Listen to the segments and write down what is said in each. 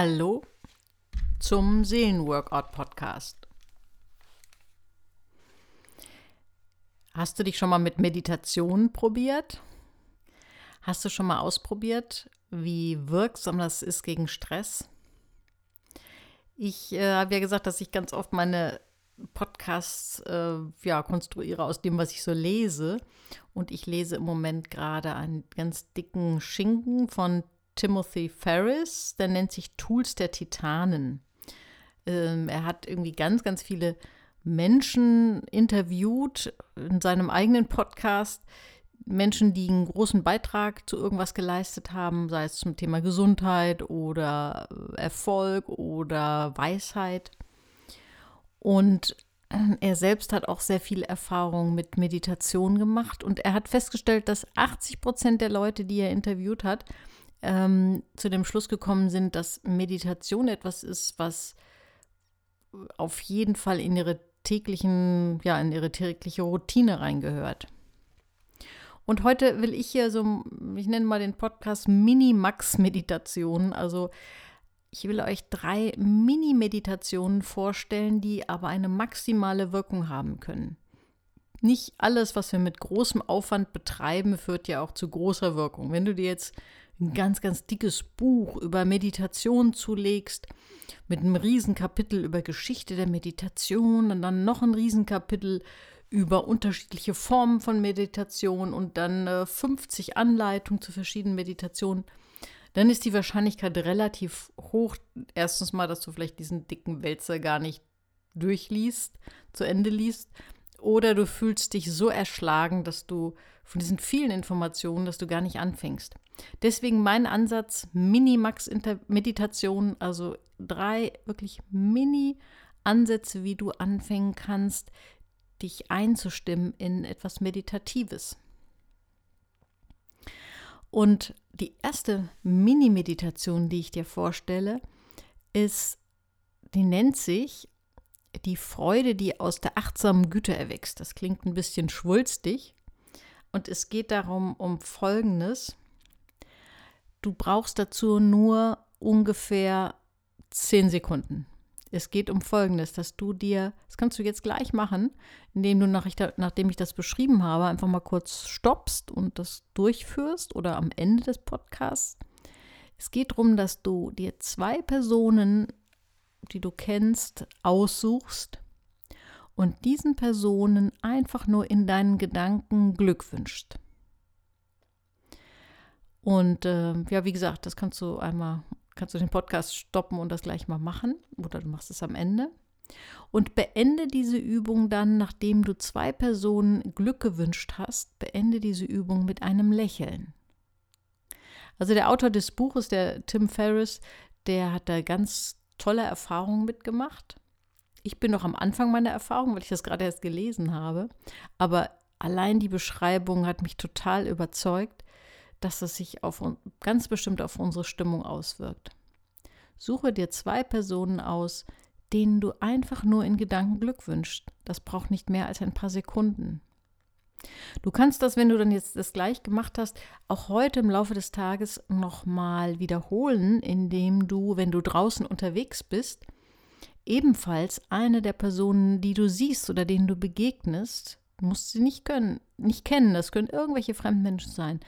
Hallo zum Seelenworkout Podcast. Hast du dich schon mal mit Meditation probiert? Hast du schon mal ausprobiert, wie wirksam das ist gegen Stress? Ich äh, habe ja gesagt, dass ich ganz oft meine Podcasts äh, ja, konstruiere aus dem, was ich so lese. Und ich lese im Moment gerade einen ganz dicken Schinken von Timothy Ferris, der nennt sich Tools der Titanen. Ähm, er hat irgendwie ganz, ganz viele Menschen interviewt in seinem eigenen Podcast. Menschen, die einen großen Beitrag zu irgendwas geleistet haben, sei es zum Thema Gesundheit oder Erfolg oder Weisheit. Und er selbst hat auch sehr viel Erfahrung mit Meditation gemacht und er hat festgestellt, dass 80 Prozent der Leute, die er interviewt hat, ähm, zu dem Schluss gekommen sind, dass Meditation etwas ist, was auf jeden Fall in ihre täglichen, ja, in ihre tägliche Routine reingehört. Und heute will ich hier so, ich nenne mal den Podcast Mini-Max-Meditation. Also ich will euch drei Mini-Meditationen vorstellen, die aber eine maximale Wirkung haben können. Nicht alles, was wir mit großem Aufwand betreiben, führt ja auch zu großer Wirkung. Wenn du dir jetzt ein ganz, ganz dickes Buch über Meditation zulegst, mit einem Riesenkapitel über Geschichte der Meditation und dann noch ein Riesenkapitel über unterschiedliche Formen von Meditation und dann äh, 50 Anleitungen zu verschiedenen Meditationen, dann ist die Wahrscheinlichkeit relativ hoch, erstens mal, dass du vielleicht diesen dicken Wälzer gar nicht durchliest, zu Ende liest, oder du fühlst dich so erschlagen, dass du von diesen vielen Informationen, dass du gar nicht anfängst. Deswegen mein Ansatz, Minimax-Meditation, also drei wirklich Mini-Ansätze, wie du anfangen kannst, dich einzustimmen in etwas Meditatives. Und die erste Mini-Meditation, die ich dir vorstelle, ist, die nennt sich die Freude, die aus der achtsamen Güte erwächst. Das klingt ein bisschen schwulstig. Und es geht darum, um Folgendes. Du brauchst dazu nur ungefähr zehn Sekunden. Es geht um Folgendes, dass du dir, das kannst du jetzt gleich machen, indem du, nach ich da, nachdem ich das beschrieben habe, einfach mal kurz stoppst und das durchführst oder am Ende des Podcasts. Es geht darum, dass du dir zwei Personen die du kennst, aussuchst und diesen Personen einfach nur in deinen Gedanken Glück wünscht. Und äh, ja, wie gesagt, das kannst du einmal, kannst du den Podcast stoppen und das gleich mal machen oder du machst es am Ende. Und beende diese Übung dann, nachdem du zwei Personen Glück gewünscht hast, beende diese Übung mit einem Lächeln. Also der Autor des Buches, der Tim Ferriss, der hat da ganz tolle Erfahrungen mitgemacht. Ich bin noch am Anfang meiner Erfahrung, weil ich das gerade erst gelesen habe. Aber allein die Beschreibung hat mich total überzeugt, dass es sich auf, ganz bestimmt auf unsere Stimmung auswirkt. Suche dir zwei Personen aus, denen du einfach nur in Gedanken Glück wünschst. Das braucht nicht mehr als ein paar Sekunden. Du kannst das, wenn du dann jetzt das gleich gemacht hast, auch heute im Laufe des Tages nochmal wiederholen, indem du, wenn du draußen unterwegs bist, ebenfalls eine der Personen, die du siehst oder denen du begegnest, musst sie nicht können, nicht kennen, das können irgendwelche Fremdmenschen sein,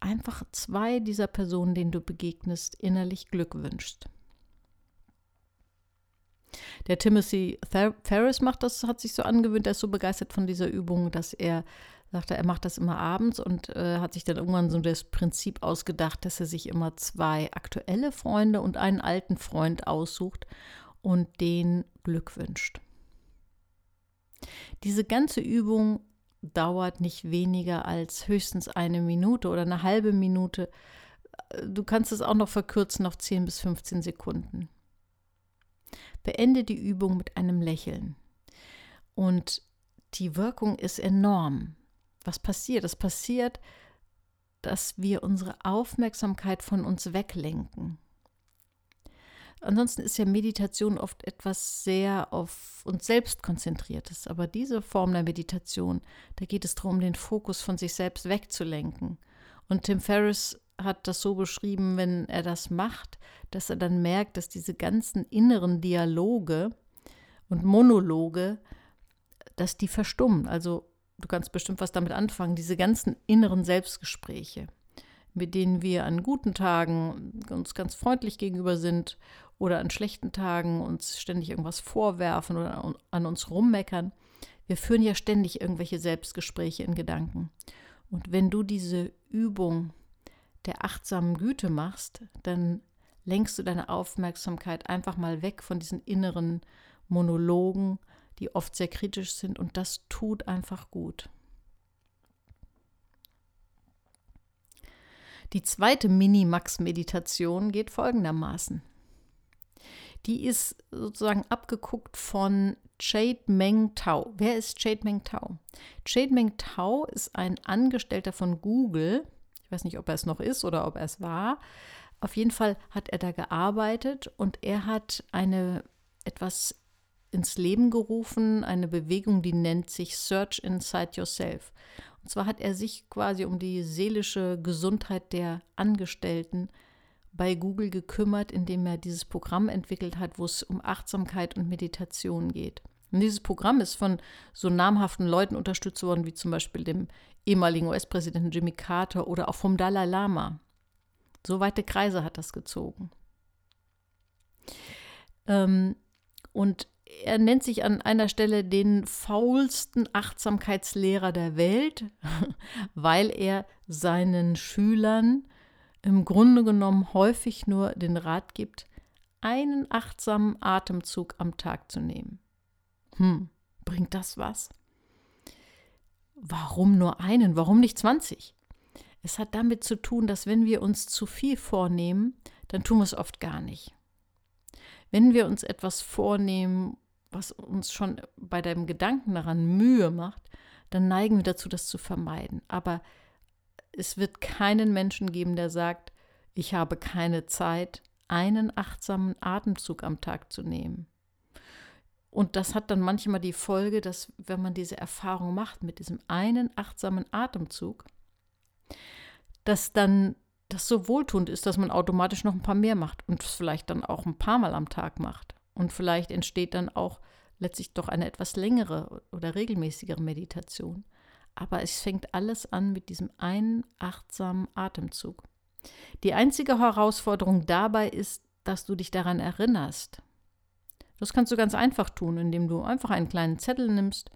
einfach zwei dieser Personen, denen du begegnest, innerlich Glück wünschst. Der Timothy Ferris macht das, hat sich so angewöhnt, er ist so begeistert von dieser Übung, dass er sagte, er macht das immer abends und äh, hat sich dann irgendwann so das Prinzip ausgedacht, dass er sich immer zwei aktuelle Freunde und einen alten Freund aussucht und den Glück wünscht. Diese ganze Übung dauert nicht weniger als höchstens eine Minute oder eine halbe Minute. Du kannst es auch noch verkürzen auf 10 bis 15 Sekunden. Beende die Übung mit einem Lächeln. Und die Wirkung ist enorm. Was passiert? Es passiert, dass wir unsere Aufmerksamkeit von uns weglenken. Ansonsten ist ja Meditation oft etwas sehr auf uns selbst konzentriertes. Aber diese Form der Meditation, da geht es darum, den Fokus von sich selbst wegzulenken. Und Tim Ferriss hat das so beschrieben, wenn er das macht, dass er dann merkt, dass diese ganzen inneren Dialoge und Monologe, dass die verstummen. Also du kannst bestimmt was damit anfangen, diese ganzen inneren Selbstgespräche, mit denen wir an guten Tagen uns ganz freundlich gegenüber sind oder an schlechten Tagen uns ständig irgendwas vorwerfen oder an uns rummeckern. Wir führen ja ständig irgendwelche Selbstgespräche in Gedanken. Und wenn du diese Übung der achtsamen Güte machst, dann lenkst du deine Aufmerksamkeit einfach mal weg von diesen inneren Monologen, die oft sehr kritisch sind und das tut einfach gut. Die zweite Minimax-Meditation geht folgendermaßen. Die ist sozusagen abgeguckt von Jade Meng Tao. Wer ist Jade Meng Tao? Jade Meng Tao ist ein Angestellter von Google. Ich weiß nicht, ob er es noch ist oder ob er es war. Auf jeden Fall hat er da gearbeitet und er hat eine etwas ins Leben gerufen, eine Bewegung, die nennt sich Search Inside Yourself. Und zwar hat er sich quasi um die seelische Gesundheit der Angestellten bei Google gekümmert, indem er dieses Programm entwickelt hat, wo es um Achtsamkeit und Meditation geht. Und dieses Programm ist von so namhaften Leuten unterstützt worden, wie zum Beispiel dem ehemaligen US-Präsidenten Jimmy Carter oder auch vom Dalai Lama. So weite Kreise hat das gezogen. Ähm, und er nennt sich an einer Stelle den faulsten Achtsamkeitslehrer der Welt, weil er seinen Schülern im Grunde genommen häufig nur den Rat gibt, einen achtsamen Atemzug am Tag zu nehmen. Hm, bringt das was? Warum nur einen? Warum nicht 20? Es hat damit zu tun, dass wenn wir uns zu viel vornehmen, dann tun wir es oft gar nicht. Wenn wir uns etwas vornehmen, was uns schon bei dem Gedanken daran Mühe macht, dann neigen wir dazu, das zu vermeiden. Aber es wird keinen Menschen geben, der sagt, ich habe keine Zeit, einen achtsamen Atemzug am Tag zu nehmen. Und das hat dann manchmal die Folge, dass wenn man diese Erfahrung macht mit diesem einen achtsamen Atemzug, dass dann das so wohltuend ist, dass man automatisch noch ein paar mehr macht und es vielleicht dann auch ein paar Mal am Tag macht. Und vielleicht entsteht dann auch letztlich doch eine etwas längere oder regelmäßigere Meditation. Aber es fängt alles an mit diesem einen achtsamen Atemzug. Die einzige Herausforderung dabei ist, dass du dich daran erinnerst. Das kannst du ganz einfach tun, indem du einfach einen kleinen Zettel nimmst,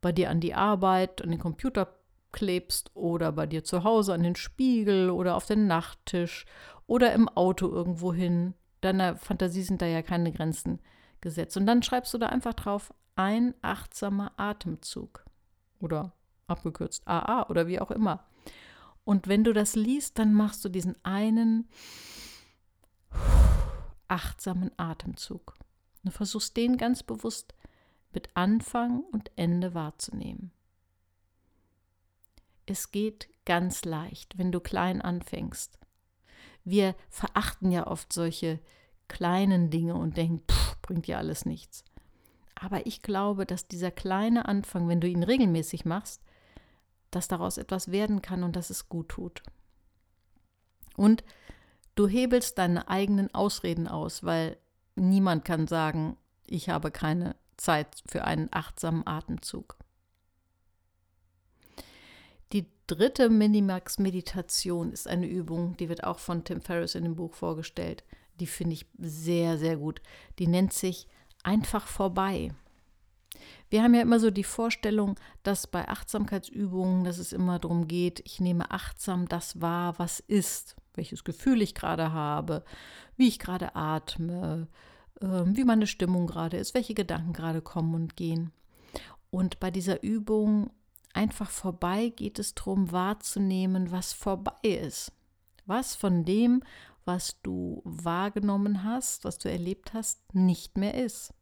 bei dir an die Arbeit, an den Computer klebst oder bei dir zu Hause an den Spiegel oder auf den Nachttisch oder im Auto irgendwo hin. Deiner Fantasie sind da ja keine Grenzen gesetzt. Und dann schreibst du da einfach drauf ein achtsamer Atemzug oder abgekürzt AA oder wie auch immer. Und wenn du das liest, dann machst du diesen einen achtsamen Atemzug. Du versuchst den ganz bewusst mit Anfang und Ende wahrzunehmen. Es geht ganz leicht, wenn du klein anfängst. Wir verachten ja oft solche kleinen Dinge und denken, pff, bringt ja alles nichts. Aber ich glaube, dass dieser kleine Anfang, wenn du ihn regelmäßig machst, dass daraus etwas werden kann und dass es gut tut. Und du hebelst deine eigenen Ausreden aus, weil niemand kann sagen, ich habe keine Zeit für einen achtsamen Atemzug. Die dritte Minimax-Meditation ist eine Übung, die wird auch von Tim Ferriss in dem Buch vorgestellt. Die finde ich sehr, sehr gut. Die nennt sich einfach vorbei. Wir haben ja immer so die Vorstellung, dass bei Achtsamkeitsübungen, dass es immer darum geht, ich nehme achtsam das wahr, was ist, welches Gefühl ich gerade habe, wie ich gerade atme, ähm, wie meine Stimmung gerade ist, welche Gedanken gerade kommen und gehen. Und bei dieser Übung einfach vorbei geht es darum wahrzunehmen, was vorbei ist. Was von dem, was du wahrgenommen hast, was du erlebt hast, nicht mehr ist.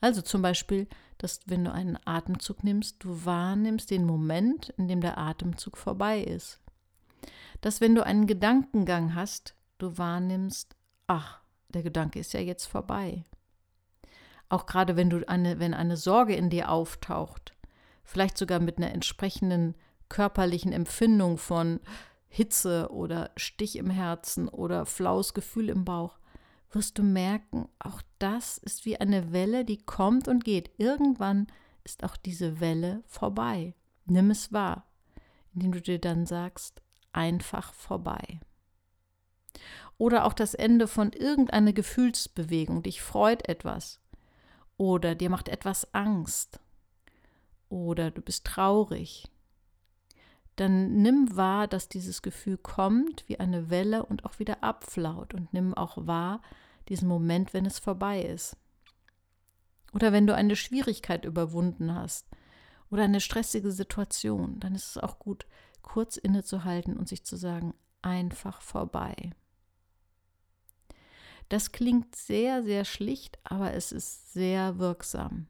Also zum Beispiel, dass wenn du einen Atemzug nimmst, du wahrnimmst den Moment, in dem der Atemzug vorbei ist. Dass wenn du einen Gedankengang hast, du wahrnimmst, ach, der Gedanke ist ja jetzt vorbei. Auch gerade wenn du eine, wenn eine Sorge in dir auftaucht, vielleicht sogar mit einer entsprechenden körperlichen Empfindung von Hitze oder Stich im Herzen oder flaues Gefühl im Bauch, wirst du merken, auch das ist wie eine Welle, die kommt und geht. Irgendwann ist auch diese Welle vorbei. Nimm es wahr, indem du dir dann sagst, einfach vorbei. Oder auch das Ende von irgendeiner Gefühlsbewegung. Dich freut etwas. Oder dir macht etwas Angst. Oder du bist traurig dann nimm wahr, dass dieses Gefühl kommt wie eine Welle und auch wieder abflaut und nimm auch wahr diesen Moment, wenn es vorbei ist. Oder wenn du eine Schwierigkeit überwunden hast oder eine stressige Situation, dann ist es auch gut, kurz innezuhalten und sich zu sagen, einfach vorbei. Das klingt sehr, sehr schlicht, aber es ist sehr wirksam.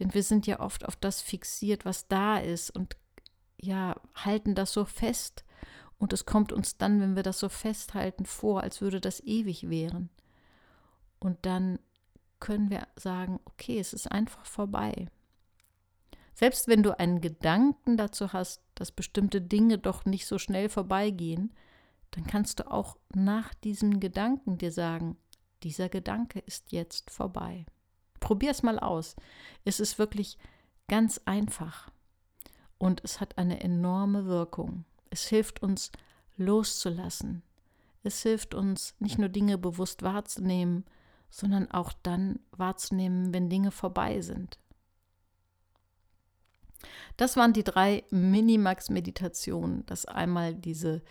Denn wir sind ja oft auf das fixiert, was da ist und ja, halten das so fest. Und es kommt uns dann, wenn wir das so festhalten, vor, als würde das ewig wären. Und dann können wir sagen, okay, es ist einfach vorbei. Selbst wenn du einen Gedanken dazu hast, dass bestimmte Dinge doch nicht so schnell vorbeigehen, dann kannst du auch nach diesem Gedanken dir sagen, dieser Gedanke ist jetzt vorbei. Probier es mal aus. Es ist wirklich ganz einfach und es hat eine enorme Wirkung. Es hilft uns loszulassen. Es hilft uns nicht nur Dinge bewusst wahrzunehmen, sondern auch dann wahrzunehmen, wenn Dinge vorbei sind. Das waren die drei Minimax-Meditationen. Das einmal diese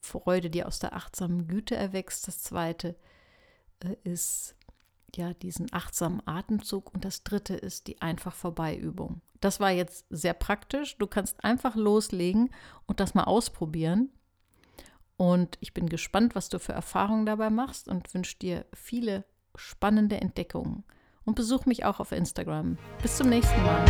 Freude, die aus der achtsamen Güte erwächst. Das zweite äh, ist ja diesen achtsamen Atemzug und das dritte ist die einfach vorbei Übung. Das war jetzt sehr praktisch. Du kannst einfach loslegen und das mal ausprobieren. Und ich bin gespannt, was du für Erfahrungen dabei machst und wünsche dir viele spannende Entdeckungen. Und besuch mich auch auf Instagram. Bis zum nächsten Mal.